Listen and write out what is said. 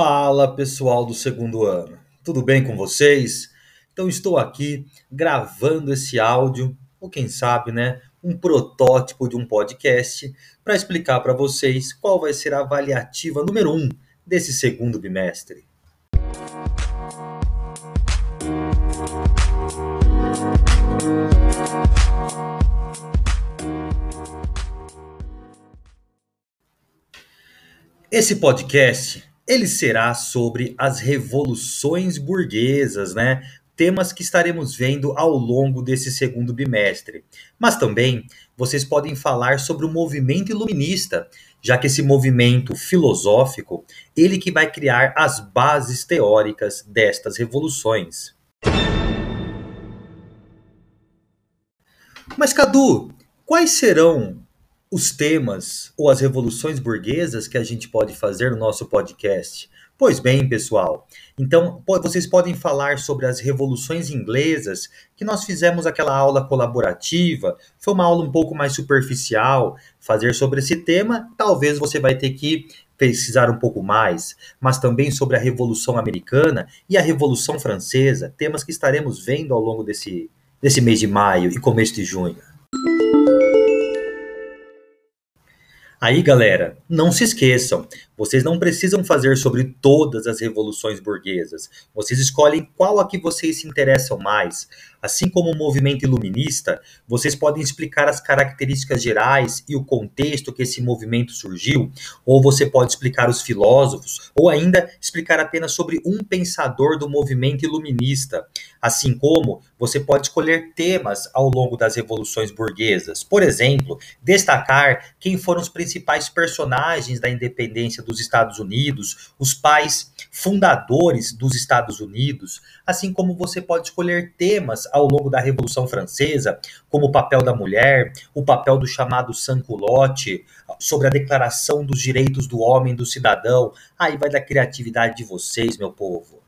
Fala pessoal do segundo ano, tudo bem com vocês? Então estou aqui gravando esse áudio, ou quem sabe, né, um protótipo de um podcast para explicar para vocês qual vai ser a avaliativa número um desse segundo bimestre. Esse podcast ele será sobre as revoluções burguesas, né? Temas que estaremos vendo ao longo desse segundo bimestre. Mas também vocês podem falar sobre o movimento iluminista, já que esse movimento filosófico, ele que vai criar as bases teóricas destas revoluções. Mas Cadu, quais serão os temas ou as revoluções burguesas que a gente pode fazer no nosso podcast? Pois bem, pessoal, então vocês podem falar sobre as revoluções inglesas, que nós fizemos aquela aula colaborativa, foi uma aula um pouco mais superficial, fazer sobre esse tema, talvez você vai ter que pesquisar um pouco mais, mas também sobre a Revolução Americana e a Revolução Francesa, temas que estaremos vendo ao longo desse, desse mês de maio e começo de junho. Aí, galera, não se esqueçam, vocês não precisam fazer sobre todas as revoluções burguesas. Vocês escolhem qual a que vocês se interessam mais. Assim como o movimento iluminista, vocês podem explicar as características gerais e o contexto que esse movimento surgiu, ou você pode explicar os filósofos, ou ainda explicar apenas sobre um pensador do movimento iluminista. Assim como você pode escolher temas ao longo das revoluções burguesas. Por exemplo, destacar quem foram os principais personagens da independência dos Estados Unidos, os pais fundadores dos Estados Unidos, assim como você pode escolher temas ao longo da Revolução Francesa, como o papel da mulher, o papel do chamado sans-culotte, sobre a Declaração dos Direitos do Homem e do Cidadão. Aí vai da criatividade de vocês, meu povo.